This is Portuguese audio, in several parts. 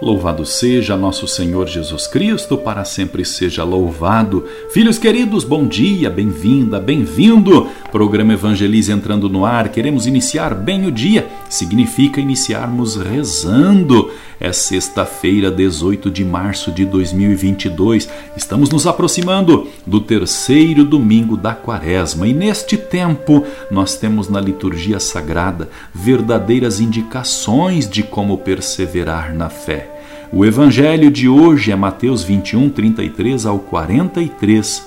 Louvado seja nosso Senhor Jesus Cristo, para sempre seja louvado. Filhos queridos, bom dia, bem-vinda, bem-vindo. Programa Evangelize entrando no ar. Queremos iniciar bem o dia. Significa iniciarmos rezando. É sexta-feira, 18 de março de 2022. Estamos nos aproximando do terceiro domingo da Quaresma e neste tempo nós temos na liturgia sagrada verdadeiras indicações de como perseverar na fé. O evangelho de hoje é Mateus 21, 33 ao 43,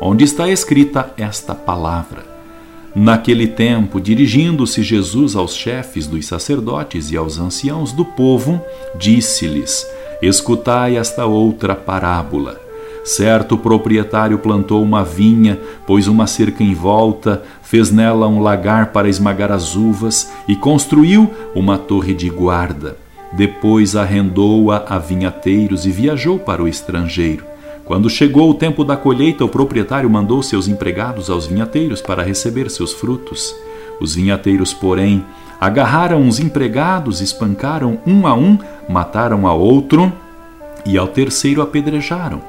onde está escrita esta palavra. Naquele tempo, dirigindo-se Jesus aos chefes dos sacerdotes e aos anciãos do povo, disse-lhes: Escutai esta outra parábola. Certo proprietário plantou uma vinha, pôs uma cerca em volta, fez nela um lagar para esmagar as uvas e construiu uma torre de guarda. Depois arrendou-a a vinhateiros e viajou para o estrangeiro. Quando chegou o tempo da colheita, o proprietário mandou seus empregados aos vinhateiros para receber seus frutos. Os vinhateiros, porém, agarraram os empregados, espancaram um a um, mataram a outro e ao terceiro apedrejaram.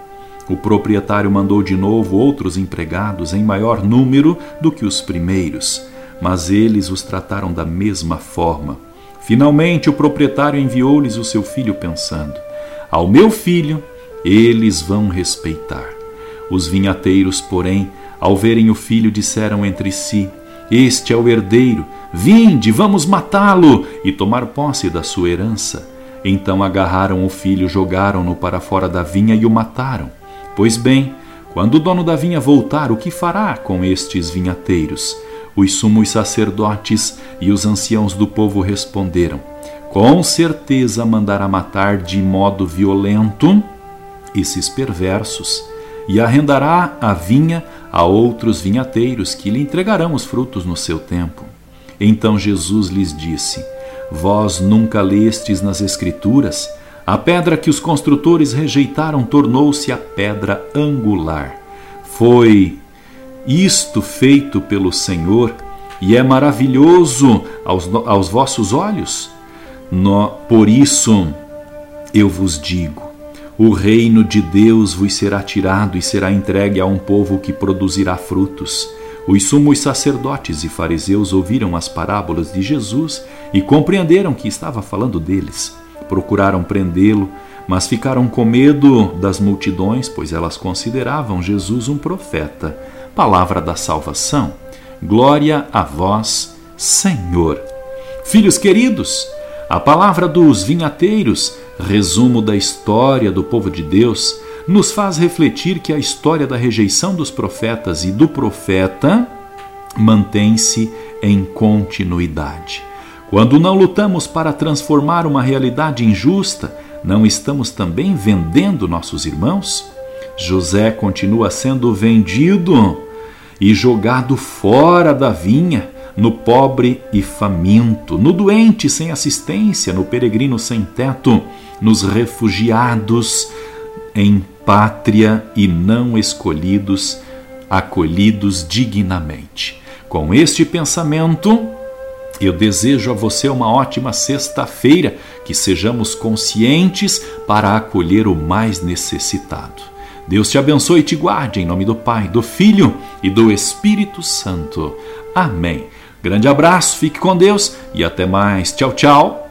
O proprietário mandou de novo outros empregados em maior número do que os primeiros, mas eles os trataram da mesma forma. Finalmente, o proprietário enviou-lhes o seu filho, pensando: Ao meu filho eles vão respeitar. Os vinhateiros, porém, ao verem o filho, disseram entre si: Este é o herdeiro, vinde, vamos matá-lo e tomar posse da sua herança. Então agarraram o filho, jogaram-no para fora da vinha e o mataram. Pois bem, quando o dono da vinha voltar, o que fará com estes vinhateiros? Os sumos sacerdotes e os anciãos do povo responderam: Com certeza mandará matar de modo violento esses perversos e arrendará a vinha a outros vinhateiros que lhe entregarão os frutos no seu tempo. Então Jesus lhes disse: Vós nunca lestes nas Escrituras? A pedra que os construtores rejeitaram tornou-se a pedra angular. Foi isto feito pelo Senhor e é maravilhoso aos, aos vossos olhos? No, por isso eu vos digo: o reino de Deus vos será tirado e será entregue a um povo que produzirá frutos. Os sumos sacerdotes e fariseus ouviram as parábolas de Jesus e compreenderam que estava falando deles. Procuraram prendê-lo, mas ficaram com medo das multidões, pois elas consideravam Jesus um profeta palavra da salvação. Glória a vós, Senhor. Filhos queridos, a palavra dos vinhateiros, resumo da história do povo de Deus, nos faz refletir que a história da rejeição dos profetas e do profeta mantém-se em continuidade. Quando não lutamos para transformar uma realidade injusta, não estamos também vendendo nossos irmãos? José continua sendo vendido e jogado fora da vinha, no pobre e faminto, no doente sem assistência, no peregrino sem teto, nos refugiados em pátria e não escolhidos, acolhidos dignamente. Com este pensamento, eu desejo a você uma ótima sexta-feira, que sejamos conscientes para acolher o mais necessitado. Deus te abençoe e te guarde em nome do Pai, do Filho e do Espírito Santo. Amém. Grande abraço, fique com Deus e até mais. Tchau, tchau.